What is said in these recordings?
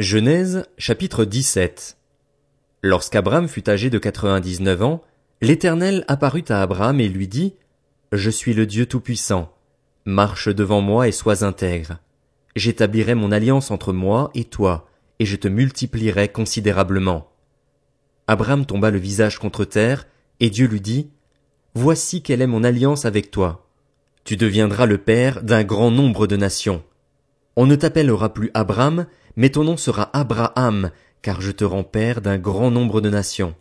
Genèse chapitre 17 Lorsqu'Abraham fut âgé de quatre-vingt-dix-neuf ans, l'Éternel apparut à Abraham et lui dit, Je suis le Dieu Tout-Puissant. Marche devant moi et sois intègre. J'établirai mon alliance entre moi et toi, et je te multiplierai considérablement. Abraham tomba le visage contre terre, et Dieu lui dit, Voici quelle est mon alliance avec toi. Tu deviendras le père d'un grand nombre de nations. On ne t'appellera plus Abraham, mais ton nom sera Abraham, car je te rends père d'un grand nombre de nations.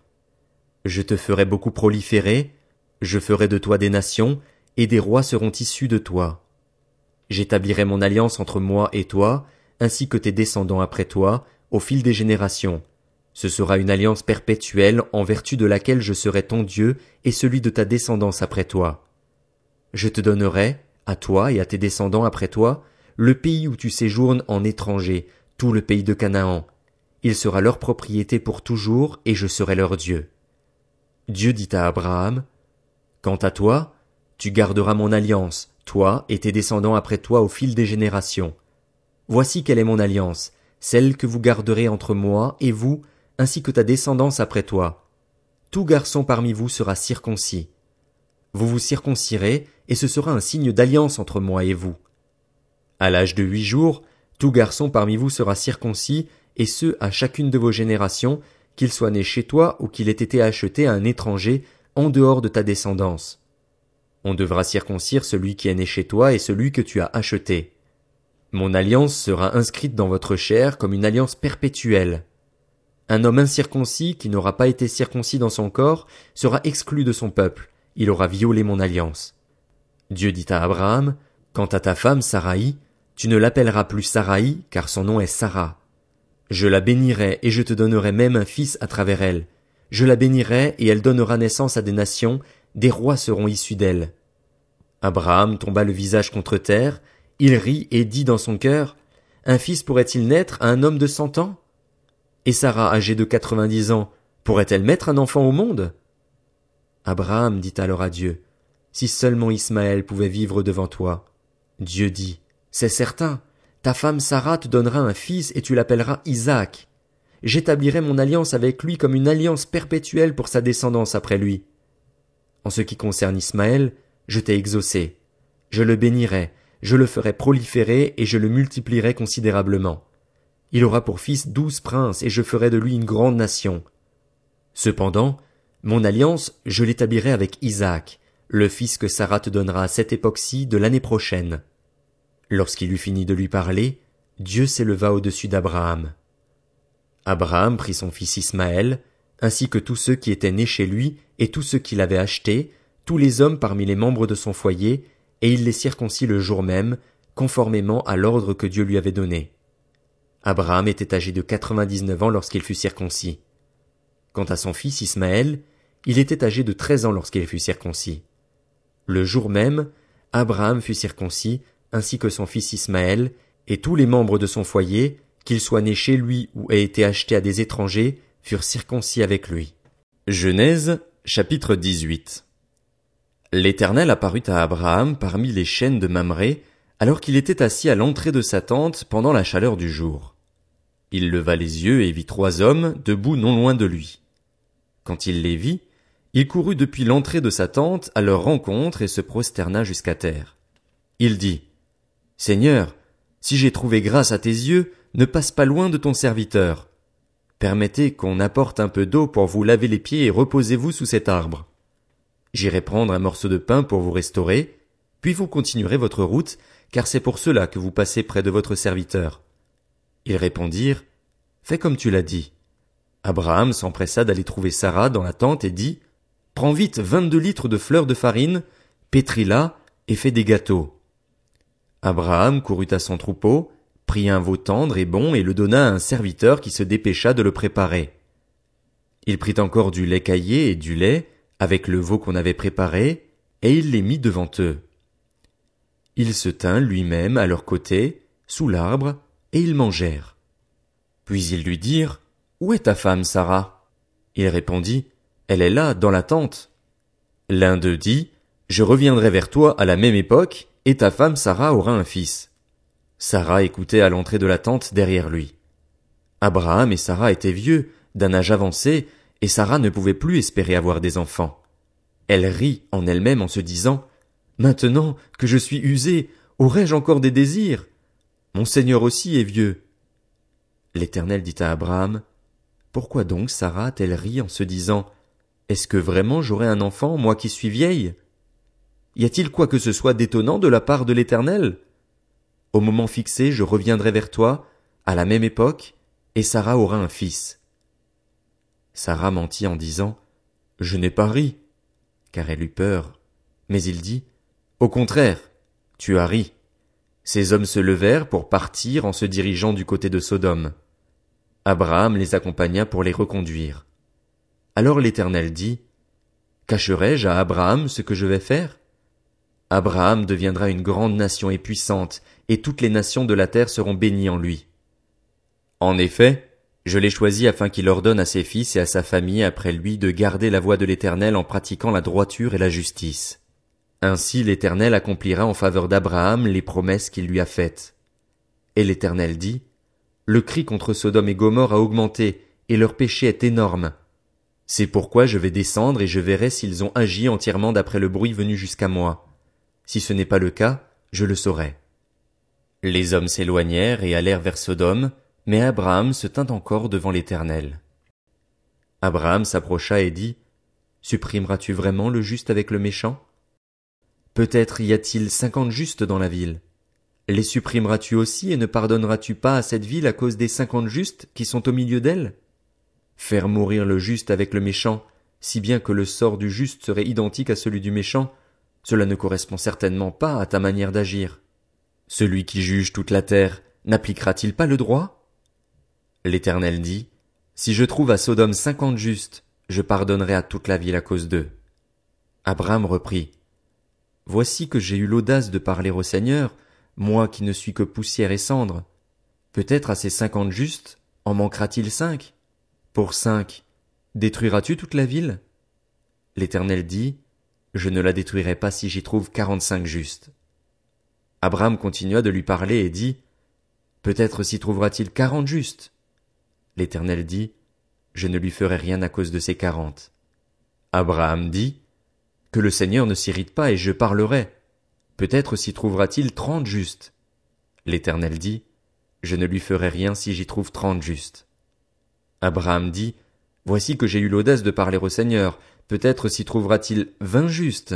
Je te ferai beaucoup proliférer, je ferai de toi des nations, et des rois seront issus de toi. J'établirai mon alliance entre moi et toi, ainsi que tes descendants après toi, au fil des générations. Ce sera une alliance perpétuelle en vertu de laquelle je serai ton Dieu et celui de ta descendance après toi. Je te donnerai, à toi et à tes descendants après toi, le pays où tu séjournes en étranger, tout le pays de Canaan. Il sera leur propriété pour toujours, et je serai leur Dieu. Dieu dit à Abraham, Quant à toi, tu garderas mon alliance, toi et tes descendants après toi au fil des générations. Voici quelle est mon alliance, celle que vous garderez entre moi et vous, ainsi que ta descendance après toi. Tout garçon parmi vous sera circoncis. Vous vous circoncirez, et ce sera un signe d'alliance entre moi et vous. À l'âge de huit jours, tout garçon parmi vous sera circoncis, et ce à chacune de vos générations, qu'il soit né chez toi ou qu'il ait été acheté à un étranger, en dehors de ta descendance. On devra circoncire celui qui est né chez toi et celui que tu as acheté. Mon alliance sera inscrite dans votre chair comme une alliance perpétuelle. Un homme incirconcis qui n'aura pas été circoncis dans son corps sera exclu de son peuple, il aura violé mon alliance. Dieu dit à Abraham, Quant à ta femme Saraï, tu ne l'appelleras plus Saraï, car son nom est Sarah. Je la bénirai et je te donnerai même un fils à travers elle. Je la bénirai et elle donnera naissance à des nations, des rois seront issus d'elle. Abraham tomba le visage contre terre, il rit et dit dans son cœur, Un fils pourrait-il naître à un homme de cent ans? Et Sarah, âgée de quatre-vingt-dix ans, pourrait-elle mettre un enfant au monde? Abraham dit alors à Dieu, Si seulement Ismaël pouvait vivre devant toi. Dieu dit, c'est certain, ta femme Sarah te donnera un fils et tu l'appelleras Isaac. J'établirai mon alliance avec lui comme une alliance perpétuelle pour sa descendance après lui. En ce qui concerne Ismaël, je t'ai exaucé. Je le bénirai, je le ferai proliférer et je le multiplierai considérablement. Il aura pour fils douze princes et je ferai de lui une grande nation. Cependant, mon alliance, je l'établirai avec Isaac, le fils que Sarah te donnera à cette époque-ci de l'année prochaine. Lorsqu'il eut fini de lui parler, Dieu s'éleva au-dessus d'Abraham. Abraham prit son fils Ismaël, ainsi que tous ceux qui étaient nés chez lui et tous ceux qu'il avait achetés, tous les hommes parmi les membres de son foyer, et il les circoncit le jour même, conformément à l'ordre que Dieu lui avait donné. Abraham était âgé de quatre-vingt-dix-neuf ans lorsqu'il fut circoncis. Quant à son fils Ismaël, il était âgé de treize ans lorsqu'il fut circoncis. Le jour même, Abraham fut circoncis, ainsi que son fils Ismaël, et tous les membres de son foyer, qu'ils soient nés chez lui ou aient été achetés à des étrangers, furent circoncis avec lui. Genèse, chapitre 18. L'Éternel apparut à Abraham parmi les chênes de Mamré, alors qu'il était assis à l'entrée de sa tente pendant la chaleur du jour. Il leva les yeux et vit trois hommes debout non loin de lui. Quand il les vit, il courut depuis l'entrée de sa tente à leur rencontre et se prosterna jusqu'à terre. Il dit, Seigneur, si j'ai trouvé grâce à tes yeux, ne passe pas loin de ton serviteur. Permettez qu'on apporte un peu d'eau pour vous laver les pieds et reposez-vous sous cet arbre. J'irai prendre un morceau de pain pour vous restaurer, puis vous continuerez votre route, car c'est pour cela que vous passez près de votre serviteur. Ils répondirent, Fais comme tu l'as dit. Abraham s'empressa d'aller trouver Sarah dans la tente et dit, Prends vite vingt-deux litres de fleurs de farine, pétris-la et fais des gâteaux. Abraham courut à son troupeau, prit un veau tendre et bon et le donna à un serviteur qui se dépêcha de le préparer. Il prit encore du lait caillé et du lait, avec le veau qu'on avait préparé, et il les mit devant eux. Il se tint lui-même à leur côté, sous l'arbre, et ils mangèrent. Puis ils lui dirent, Où est ta femme, Sarah? Il répondit, Elle est là, dans la tente. L'un d'eux dit, Je reviendrai vers toi à la même époque, et ta femme Sarah aura un fils. Sarah écoutait à l'entrée de la tente derrière lui. Abraham et Sarah étaient vieux, d'un âge avancé, et Sarah ne pouvait plus espérer avoir des enfants. Elle rit en elle-même en se disant Maintenant que je suis usée, aurais-je encore des désirs? Mon Seigneur aussi est vieux. L'Éternel dit à Abraham, Pourquoi donc Sarah a-t-elle ri en se disant, Est-ce que vraiment j'aurai un enfant, moi qui suis vieille? Y a-t-il quoi que ce soit d'étonnant de la part de l'Éternel? Au moment fixé, je reviendrai vers toi, à la même époque, et Sarah aura un fils. Sarah mentit en disant, Je n'ai pas ri, car elle eut peur. Mais il dit, Au contraire, tu as ri. Ces hommes se levèrent pour partir en se dirigeant du côté de Sodome. Abraham les accompagna pour les reconduire. Alors l'Éternel dit, Cacherai-je à Abraham ce que je vais faire? Abraham deviendra une grande nation et puissante, et toutes les nations de la terre seront bénies en lui. En effet, je l'ai choisi afin qu'il ordonne à ses fils et à sa famille après lui de garder la voie de l'Éternel en pratiquant la droiture et la justice. Ainsi l'Éternel accomplira en faveur d'Abraham les promesses qu'il lui a faites. Et l'Éternel dit, Le cri contre Sodome et Gomorre a augmenté, et leur péché est énorme. C'est pourquoi je vais descendre et je verrai s'ils ont agi entièrement d'après le bruit venu jusqu'à moi. Si ce n'est pas le cas, je le saurai. Les hommes s'éloignèrent et allèrent vers Sodome, mais Abraham se tint encore devant l'Éternel. Abraham s'approcha et dit, Supprimeras-tu vraiment le juste avec le méchant? Peut-être y a-t-il cinquante justes dans la ville. Les supprimeras-tu aussi et ne pardonneras-tu pas à cette ville à cause des cinquante justes qui sont au milieu d'elle? Faire mourir le juste avec le méchant, si bien que le sort du juste serait identique à celui du méchant, cela ne correspond certainement pas à ta manière d'agir. Celui qui juge toute la terre n'appliquera-t-il pas le droit? L'Éternel dit, Si je trouve à Sodome cinquante justes, je pardonnerai à toute la ville à cause d'eux. Abraham reprit, Voici que j'ai eu l'audace de parler au Seigneur, moi qui ne suis que poussière et cendre. Peut-être à ces cinquante justes en manquera-t-il cinq? Pour cinq, détruiras-tu toute la ville? L'Éternel dit, Je ne la détruirai pas si j'y trouve quarante-cinq justes. Abraham continua de lui parler et dit, Peut-être s'y trouvera-t-il quarante justes. L'Éternel dit, Je ne lui ferai rien à cause de ces quarante. Abraham dit, que le Seigneur ne s'irrite pas et je parlerai. Peut-être s'y trouvera-t-il trente justes. L'Éternel dit, Je ne lui ferai rien si j'y trouve trente justes. Abraham dit, Voici que j'ai eu l'audace de parler au Seigneur, peut-être s'y trouvera-t-il vingt justes.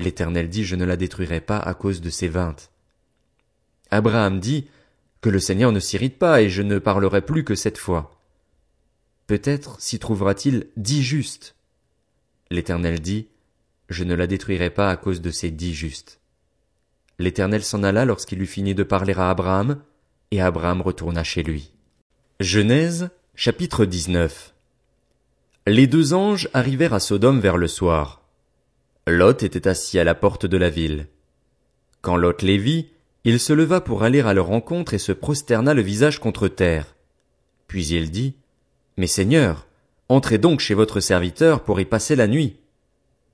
L'Éternel dit, Je ne la détruirai pas à cause de ces vingt. Abraham dit, Que le Seigneur ne s'irrite pas et je ne parlerai plus que cette fois. Peut-être s'y trouvera-t-il dix justes. L'Éternel dit, Je ne la détruirai pas à cause de ces dix justes. L'Éternel s'en alla lorsqu'il eut fini de parler à Abraham, et Abraham retourna chez lui. Genèse, chapitre 19 Les deux anges arrivèrent à Sodome vers le soir. Lot était assis à la porte de la ville. Quand Lot les vit, il se leva pour aller à leur rencontre et se prosterna le visage contre terre. Puis il dit, Mes seigneurs, Entrez donc chez votre serviteur pour y passer la nuit.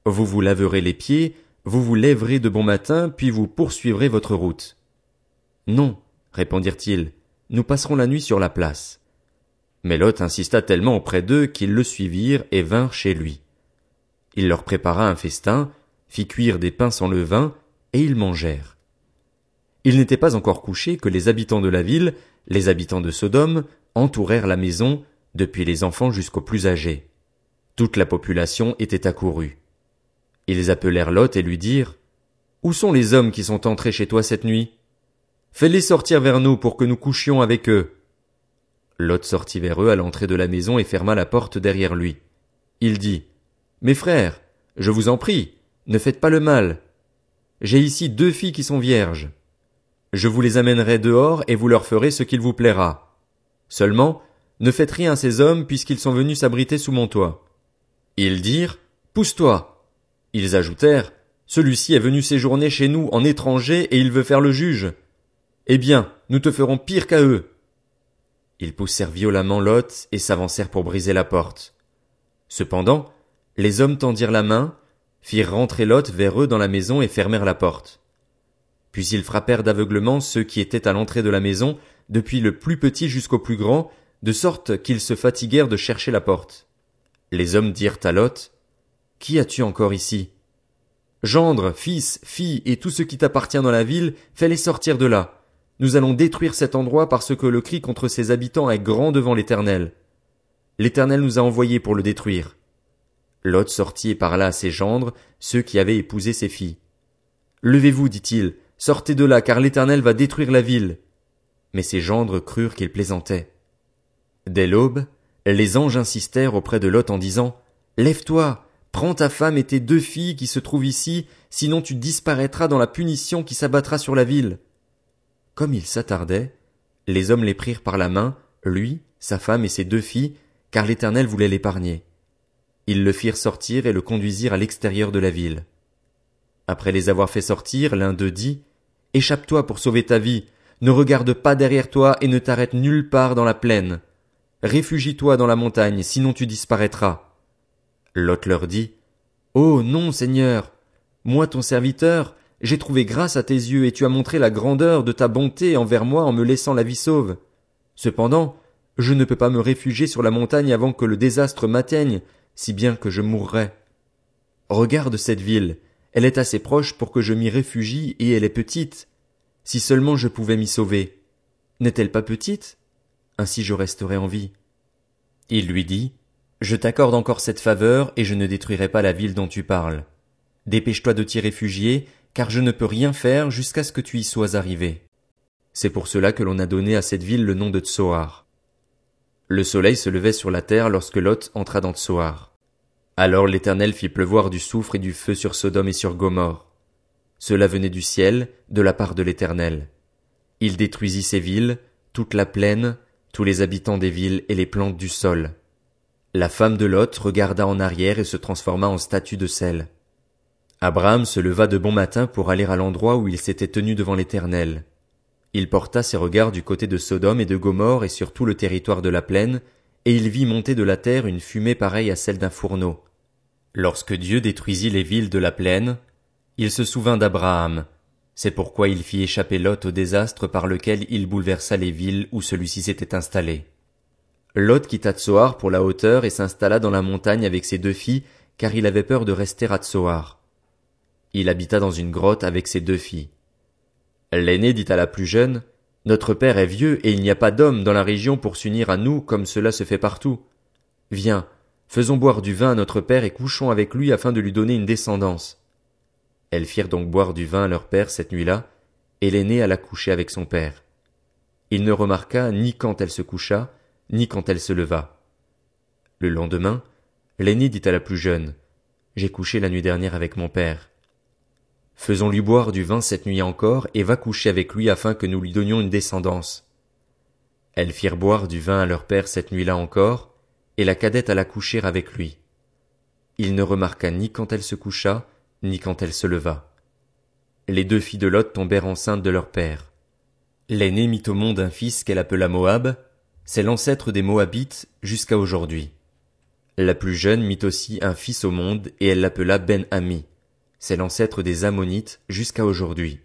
Vous vous laverez les pieds, vous vous lèverez de bon matin, puis vous poursuivrez votre route. Non, répondirent-ils, nous passerons la nuit sur la place. Mais Lot insista tellement auprès d'eux qu'ils le suivirent et vinrent chez lui. Il leur prépara un festin, fit cuire des pains sans levain, et ils mangèrent. Il n'était pas encore couché que les habitants de la ville, les habitants de Sodome, entourèrent la maison, depuis les enfants jusqu'aux plus âgés. Toute la population était accourue. Ils appelèrent Lot et lui dirent Où sont les hommes qui sont entrés chez toi cette nuit? Fais-les sortir vers nous pour que nous couchions avec eux. Lot sortit vers eux à l'entrée de la maison et ferma la porte derrière lui. Il dit Mes frères, je vous en prie, ne faites pas le mal. J'ai ici deux filles qui sont vierges. Je vous les amènerai dehors et vous leur ferez ce qu'il vous plaira. Seulement, ne faites rien à ces hommes puisqu'ils sont venus s'abriter sous mon toit. Ils dirent, Pousse-toi. Ils ajoutèrent, Celui-ci est venu séjourner chez nous en étranger et il veut faire le juge. Eh bien, nous te ferons pire qu'à eux. Ils poussèrent violemment Lot et s'avancèrent pour briser la porte. Cependant, les hommes tendirent la main, firent rentrer Lot vers eux dans la maison et fermèrent la porte. Puis ils frappèrent d'aveuglement ceux qui étaient à l'entrée de la maison, depuis le plus petit jusqu'au plus grand, de sorte qu'ils se fatiguèrent de chercher la porte. Les hommes dirent à Lot, Qui as-tu encore ici? Gendre, fils, fille et tout ce qui t'appartient dans la ville, fais-les sortir de là. Nous allons détruire cet endroit parce que le cri contre ses habitants est grand devant l'Éternel. L'Éternel nous a envoyés pour le détruire. Lot sortit et parla à ses gendres, ceux qui avaient épousé ses filles. Levez-vous, dit-il, sortez de là, car l'Éternel va détruire la ville. Mais ses gendres crurent qu'il plaisantait. Dès l'aube, les anges insistèrent auprès de Lot en disant, Lève-toi, prends ta femme et tes deux filles qui se trouvent ici, sinon tu disparaîtras dans la punition qui s'abattra sur la ville. Comme il s'attardait, les hommes les prirent par la main, lui, sa femme et ses deux filles, car l'Éternel voulait l'épargner. Ils le firent sortir et le conduisirent à l'extérieur de la ville. Après les avoir fait sortir, l'un d'eux dit, Échappe-toi pour sauver ta vie, ne regarde pas derrière toi et ne t'arrête nulle part dans la plaine. Réfugie-toi dans la montagne, sinon tu disparaîtras. Lot leur dit, Oh non, Seigneur. Moi ton serviteur, j'ai trouvé grâce à tes yeux et tu as montré la grandeur de ta bonté envers moi en me laissant la vie sauve. Cependant, je ne peux pas me réfugier sur la montagne avant que le désastre m'atteigne, si bien que je mourrai. Regarde cette ville, elle est assez proche pour que je m'y réfugie et elle est petite. Si seulement je pouvais m'y sauver. N'est-elle pas petite? Ainsi je resterai en vie. Il lui dit, Je t'accorde encore cette faveur et je ne détruirai pas la ville dont tu parles. Dépêche-toi de t'y réfugier, car je ne peux rien faire jusqu'à ce que tu y sois arrivé. C'est pour cela que l'on a donné à cette ville le nom de Tsoar. Le soleil se levait sur la terre lorsque Lot entra dans Tsoar. Alors l'Éternel fit pleuvoir du soufre et du feu sur Sodome et sur Gomorre. Cela venait du ciel, de la part de l'Éternel. Il détruisit ces villes, toute la plaine, tous les habitants des villes et les plantes du sol. La femme de Lot regarda en arrière et se transforma en statue de sel. Abraham se leva de bon matin pour aller à l'endroit où il s'était tenu devant l'Éternel. Il porta ses regards du côté de Sodome et de Gomorre et sur tout le territoire de la plaine, et il vit monter de la terre une fumée pareille à celle d'un fourneau. Lorsque Dieu détruisit les villes de la plaine, il se souvint d'Abraham. C'est pourquoi il fit échapper Lot au désastre par lequel il bouleversa les villes où celui-ci s'était installé. Lot quitta Tsoar pour la hauteur et s'installa dans la montagne avec ses deux filles, car il avait peur de rester à Tsoar. Il habita dans une grotte avec ses deux filles. L'aînée dit à la plus jeune, Notre père est vieux et il n'y a pas d'homme dans la région pour s'unir à nous comme cela se fait partout. Viens, Faisons boire du vin à notre père et couchons avec lui afin de lui donner une descendance. Elles firent donc boire du vin à leur père cette nuit-là, et l'aînée alla coucher avec son père. Il ne remarqua ni quand elle se coucha, ni quand elle se leva. Le lendemain, l'aînée dit à la plus jeune, J'ai couché la nuit dernière avec mon père. Faisons-lui boire du vin cette nuit encore, et va coucher avec lui afin que nous lui donnions une descendance. Elles firent boire du vin à leur père cette nuit-là encore, et la cadette alla coucher avec lui. Il ne remarqua ni quand elle se coucha, ni quand elle se leva. Les deux filles de Lot tombèrent enceintes de leur père. L'aînée mit au monde un fils qu'elle appela Moab, c'est l'ancêtre des Moabites jusqu'à aujourd'hui. La plus jeune mit aussi un fils au monde et elle l'appela Ben Ami, c'est l'ancêtre des Ammonites jusqu'à aujourd'hui.